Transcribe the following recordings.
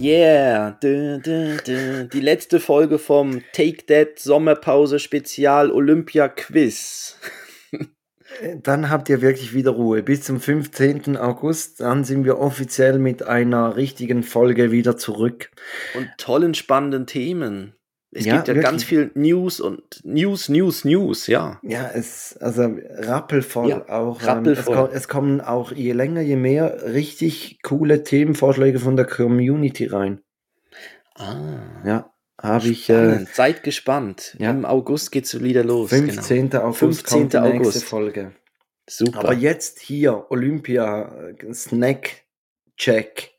Yeah, dü, dü, dü. die letzte Folge vom Take That Sommerpause Spezial Olympia Quiz. Dann habt ihr wirklich wieder Ruhe. Bis zum 15. August, dann sind wir offiziell mit einer richtigen Folge wieder zurück. Und tollen, spannenden Themen. Es Ja, gibt ja wirklich. ganz viel News und News, News, News, ja. Ja, es, also rappelvoll Ja, auch. rappelvoll. Ähm, es, es kommen auch je länger, je mehr richtig coole Themenvorschläge von der Community rein. Ah, Ja, habe ich äh. Seid gespannt. ja. Im August geht's wieder los. 15. Genau. August 15. kommt die nächste August. Folge. Super. Aber jetzt hier, Olympia, Snack Check.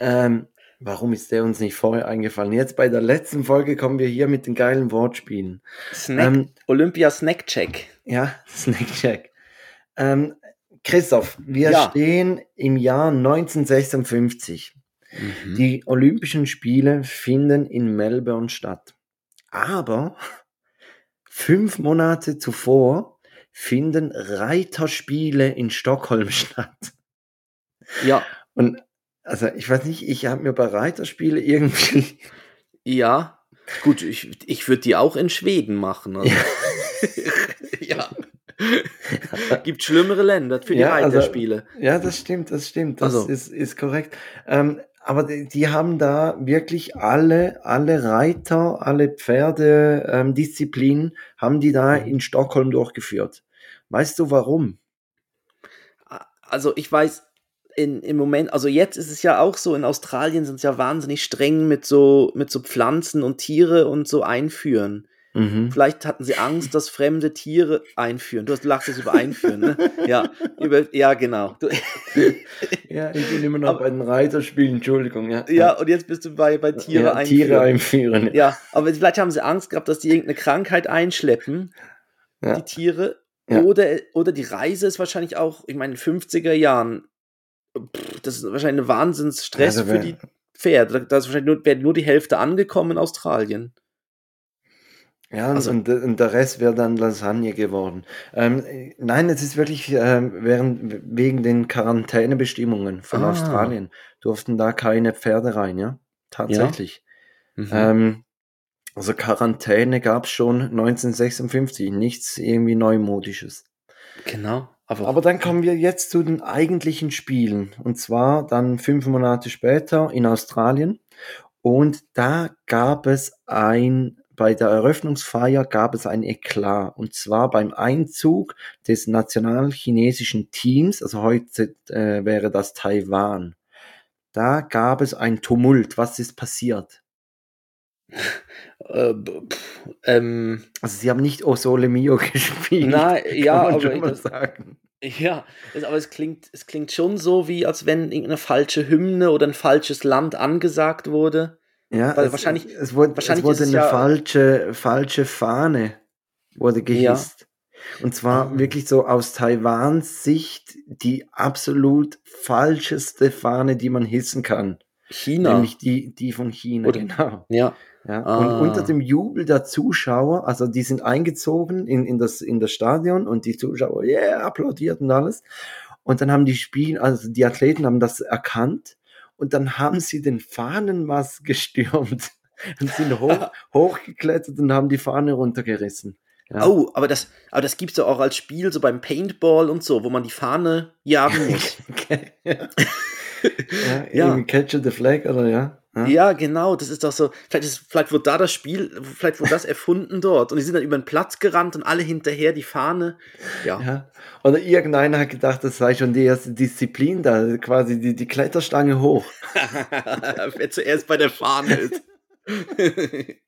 Ähm, warum ist der uns nicht vorher eingefallen? Jetzt bei der letzten Folge kommen wir hier mit den geilen Wortspielen. Snack, Ähm, Olympia Snack Check. ja, Snack Check. Ähm, Christoph, wir Ja. stehen im Jahr 1956. Mhm. Die Olympischen Spiele finden in Melbourne statt. Aber fünf Monate zuvor finden Reiterspiele in Stockholm statt. Ja, Und also ich weiß nicht, ich habe mir bei Reiterspiele irgendwie ja. Gut, ich, ich würde die auch in Schweden machen. Also. ja. Gibt schlimmere Länder für die Ja, also- Reiterspiele. Ja, das stimmt, das stimmt, das Also. ist, ist korrekt. Ähm, aber die, die haben da wirklich alle, alle Reiter, alle Pferdedisziplinen ähm, haben die da Mhm. in Stockholm durchgeführt. Weißt du warum? Also ich weiß, in, im Moment, also jetzt ist es ja auch so, in Australien sind es ja wahnsinnig streng mit so, mit so Pflanzen und Tiere und so einführen. Mhm. Vielleicht hatten sie Angst, dass fremde Tiere einführen. Du, hast, lachst jetzt über einführen, ne? Ja, über, ja genau. Du, Ja, ich bin immer noch Aber- bei den Reiterspielen, Entschuldigung. Ja, ja, und jetzt bist du bei, bei Tiere ja, einführen. Tiere einführen. Ja, aber vielleicht haben sie Angst gehabt, dass die irgendeine Krankheit einschleppen, Ja. die Tiere. Oder, oder die Reise ist wahrscheinlich auch, ich meine, in den 50er Jahren, pff, das ist wahrscheinlich ein Wahnsinnsstress Also für die Pferde. Da ist wahrscheinlich nur, wäre nur die Hälfte angekommen in Australien. Ja, Also- und, und der Rest wäre dann Lasagne geworden. Ähm, äh, nein, es ist wirklich ähm, während, wegen den Quarantänebestimmungen von Ah. Australien. Durften da keine Pferde rein, ja? Tatsächlich. Mhm. Ähm, also Quarantäne gab es schon 1956, nichts irgendwie Neumodisches. Genau. Aber, Aber dann kommen wir jetzt zu den eigentlichen Spielen. Und zwar dann fünf Monate später in Australien. Und da gab es ein, bei der Eröffnungsfeier gab es ein Eklat. Und zwar beim Einzug des nationalchinesischen Teams, also heute äh, wäre das Taiwan. Da gab es ein Tumult. Was ist passiert? äh, pff, ähm, Also sie haben nicht Osole Mio gespielt. Nein, kann ja, man aber schon ich- mal das- sagen. Ja, es, aber es klingt, es klingt schon so, wie als wenn irgendeine falsche Hymne oder ein falsches Land angesagt wurde. Ja, Weil es, wahrscheinlich- es wurde, wahrscheinlich es wurde eine ja- falsche, falsche Fahne wurde gehisst. Und zwar Ah. wirklich so aus Taiwans Sicht die absolut falscheste Fahne, die man hissen kann. China. Nämlich die, die von China, Oder- genau. ja. Ja. Ah. Und unter dem Jubel der Zuschauer, also die sind eingezogen in, in, das, in das Stadion und die Zuschauer, yeah, applaudiert und alles. Und dann haben die Spiel, also die Athleten haben das erkannt und dann haben sie den Fahnenmast gestürmt und sind hoch, hochgeklettert und haben die Fahne runtergerissen. Ja. Oh, aber das, aber das gibt's ja auch als Spiel, so beim Paintball und so, wo man die Fahne jagen muss. Ja. ja, Catch the Flag oder ja. ja. ja, genau, das ist doch so. Vielleicht, ist, vielleicht wurde da das Spiel, vielleicht wurde das erfunden dort. Und die sind dann über den Platz gerannt und alle hinterher die Fahne. Ja. Ja. Oder irgendeiner hat gedacht, das sei schon die erste Disziplin da, quasi die, die Kletterstange hoch. Wer zuerst bei der Fahne ist.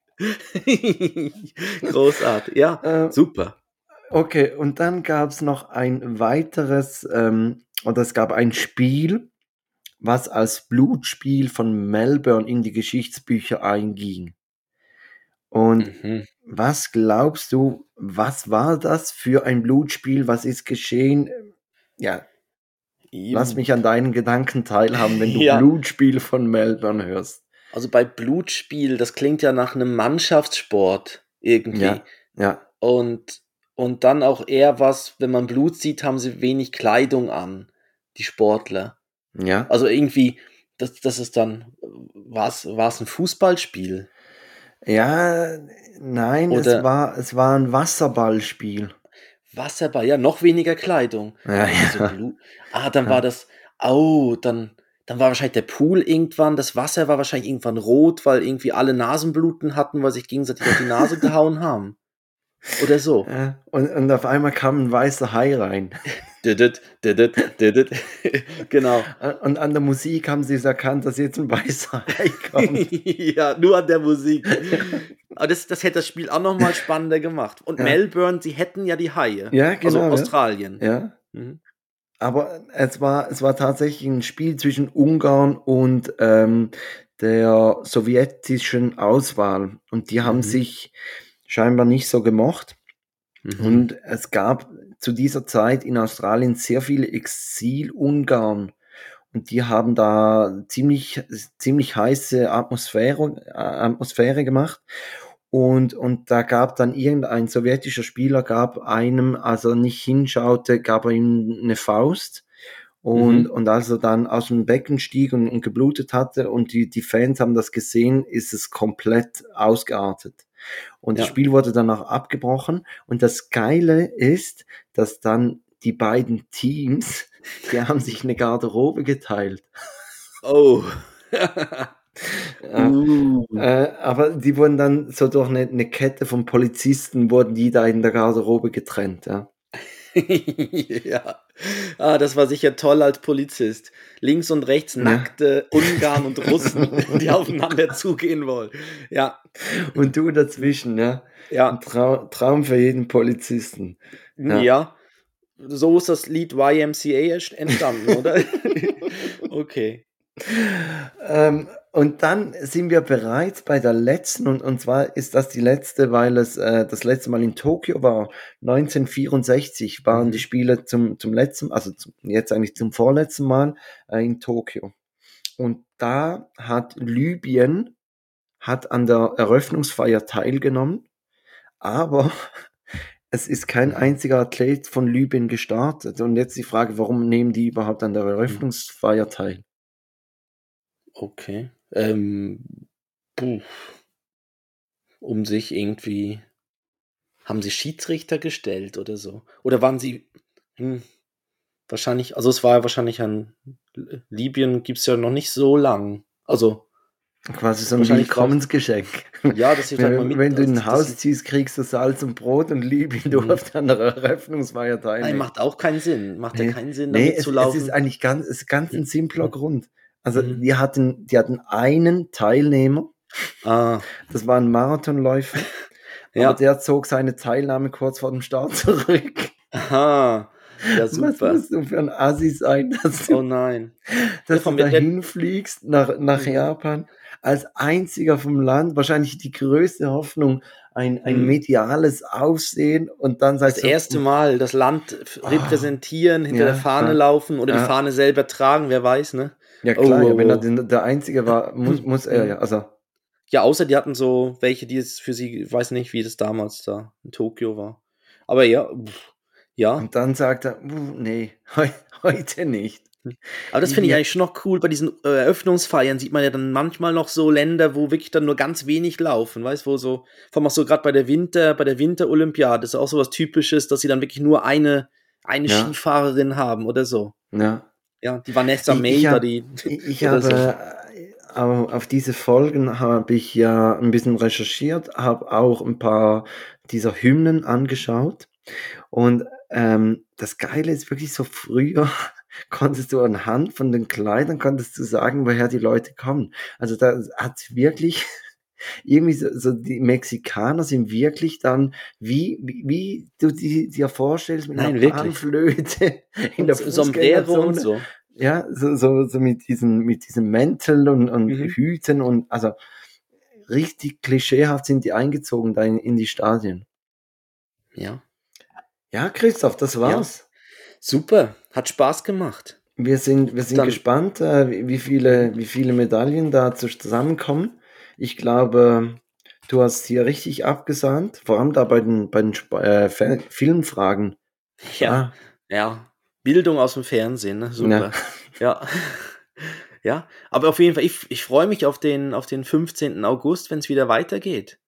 Großartig, ja. Äh, Super. Okay, und dann gab es noch ein weiteres, ähm, oder es gab ein Spiel, was als Blutspiel von Melbourne in die Geschichtsbücher einging. Und Mhm. was glaubst du, was war das für ein Blutspiel? Was ist geschehen? Ja, lass mich an deinen Gedanken teilhaben, wenn du Ja. Blutspiel von Melbourne hörst. Also bei Blutspiel, das klingt ja nach einem Mannschaftssport irgendwie. Ja. Ja, Und, und dann auch eher was, wenn man Blut sieht, haben sie wenig Kleidung an, die Sportler. Ja, Also irgendwie, das, das ist dann, war es ein Fußballspiel? Ja, nein, Oder- es war, es war ein Wasserballspiel. Wasserball, ja, noch weniger Kleidung. Ja, Also ja. Ah, dann war das, oh, dann, dann war wahrscheinlich der Pool irgendwann, das Wasser war wahrscheinlich irgendwann rot, weil irgendwie alle Nasenbluten hatten, weil sich gegenseitig auf die Nase gehauen haben. Oder so. Ja, Und, und auf einmal kam ein weißer Hai rein. Genau. Und an der Musik haben sie es erkannt, dass jetzt ein weißer Hai kommt. ja, nur an der Musik. Aber das, das hätte das Spiel auch nochmal spannender gemacht. Und Ja. Melbourne, sie hätten ja die Haie. Ja, Also genau. ja. Australien. ja. Mhm. Aber es war, es war tatsächlich ein Spiel zwischen Ungarn und ähm, der sowjetischen Auswahl. Und die haben Mhm. sich scheinbar nicht so gemocht. Mhm. Und es gab zu dieser Zeit in Australien sehr viele Exil-Ungarn. Und die haben da ziemlich, ziemlich heiße Atmosphäre, äh, Atmosphäre gemacht. Und, und da gab dann irgendein sowjetischer Spieler, gab einem, als er nicht hinschaute, gab er ihm eine Faust. Und, Mhm. und als er dann aus dem Becken stieg und, und geblutet hatte und die, die Fans haben das gesehen, ist es komplett ausgeartet. Und das Ja. Spiel wurde dann auch abgebrochen. Und das Geile ist, dass dann die beiden Teams, die haben sich eine Garderobe geteilt. Oh. Uh. Äh, aber die wurden dann so durch eine, eine Kette von Polizisten, wurden die da in der Garderobe getrennt. Ja. ja. Ah, das war sicher toll als Polizist. Links und rechts Ja. nackte Ungarn und Russen, die aufeinander zugehen wollen. Ja, Und du dazwischen, ja. ja, Ein Trau Traum für jeden Polizisten. ja. Ja. So ist das Lied YMCA entstanden, oder? okay. Ähm, und dann sind wir bereits bei der letzten, und, und zwar ist das die letzte, weil es äh, das letzte Mal in Tokio war. 1964 waren Mhm. die Spiele zum, zum letzten, also zum, jetzt eigentlich zum vorletzten Mal äh, in Tokio. Und da hat Libyen hat an der Eröffnungsfeier teilgenommen, aber es ist kein Mhm. einziger Athlet von Libyen gestartet. Und jetzt die Frage, warum nehmen die überhaupt an der Eröffnungsfeier teil? Okay. Ähm, puh. Um sich irgendwie. Haben sie Schiedsrichter gestellt oder so? Oder waren sie. Hm, wahrscheinlich, also es war ja wahrscheinlich ein. Libyen gibt es ja noch nicht so lang. Also, Quasi so ein Willkommensgeschenk. ja, das ist halt mal Wenn, mit. wenn du in ein Haus ziehst, kriegst du Salz und Brot und Libyen Mhm. durfte an der Eröffnungsfeier Nein, teilnehmen. macht auch keinen Sinn. Macht ja keinen Sinn, Nee, damit es, es zu laufen. ist eigentlich ganz, es ist ganz ein simpler Grund. Also Mhm. die hatten, die hatten einen Teilnehmer, ah, das war ein Marathonläufer, ja. aber der zog seine Teilnahme kurz vor dem Start zurück. Aha. Ja, Was super. musst du für ein Assi sein, dass du, Oh nein. dass du mir- dahin fliegst nach, nach Mhm. Japan als einziger vom Land, wahrscheinlich die größte Hoffnung, ein, ein Mhm. mediales Aufsehen und dann Das sagst du, erste Mal das Land Ah. repräsentieren, hinter Ja, der Fahne ja. laufen oder die Ja. Fahne selber tragen, wer weiß, ne? Ja klar, Oh, wenn oh, er oh. der Einzige war, muss, muss er Mhm. ja. Also, Ja, außer die hatten so welche, die es für sie, ich weiß nicht, wie das damals da in Tokio war. Aber ja, pff, ja. und dann sagt er, "Uh, nee, heu, heute nicht. Aber das finde ich eigentlich schon noch cool. Bei diesen äh, Eröffnungsfeiern sieht man ja dann manchmal noch so Länder, wo wirklich dann nur ganz wenig laufen, weißt wo so, vor allem auch so gerade bei der Winter, bei der Winterolympiade ist auch so was Typisches, dass sie dann wirklich nur eine, eine Ja. Skifahrerin haben oder so. Ja. Ja, die Vanessa Ich- May, ich da hab- die. Ich, ich habe so. äh, au- auf diese Folgen habe ich ja ein bisschen recherchiert, habe auch ein paar dieser Hymnen angeschaut. Und ähm, das Geile ist wirklich so früher konntest du anhand von den Kleidern konntest du sagen, woher die Leute kommen. Also da hat wirklich irgendwie so, so die Mexikaner sind wirklich dann wie wie, wie du die, dir vorstellst mit Nein, einer. Panflöte in der Sombrero und so. Ja, so, so, so mit diesen, mit diesen Mänteln und, und Mhm. Hüten und also richtig klischeehaft sind die eingezogen da in, in die Stadien. Ja. Ja, Christoph, das war's. Super. Hat Spaß gemacht. Wir sind, wir sind Dann- gespannt, äh, wie viele, wie viele Medaillen da zusammenkommen. Ich glaube, du hast hier richtig abgesahnt, vor allem da bei den, bei den äh, Filmfragen. Ja. Ah, Ja. Bildung aus dem Fernsehen, ne? Super. Ja. Ja, aber auf jeden Fall, ich, ich freue mich auf den, auf den 15. August, wenn es wieder weitergeht.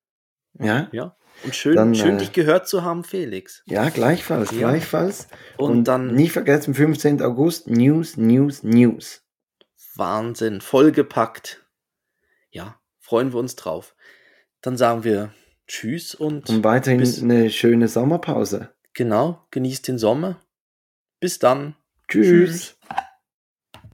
Ja, Ja. Und schön, Dann, schön äh, dich gehört zu haben, Felix. ja, gleichfalls, Ja. gleichfalls. Und, dann nie vergessen, 15. August, News, News, News. Wahnsinn, vollgepackt. Ja, freuen wir uns drauf. Dann sagen wir Tschüss und Und weiterhin Bis- eine schöne Sommerpause. genau, genießt den Sommer. Bis dann. Tschüss. Tschüss.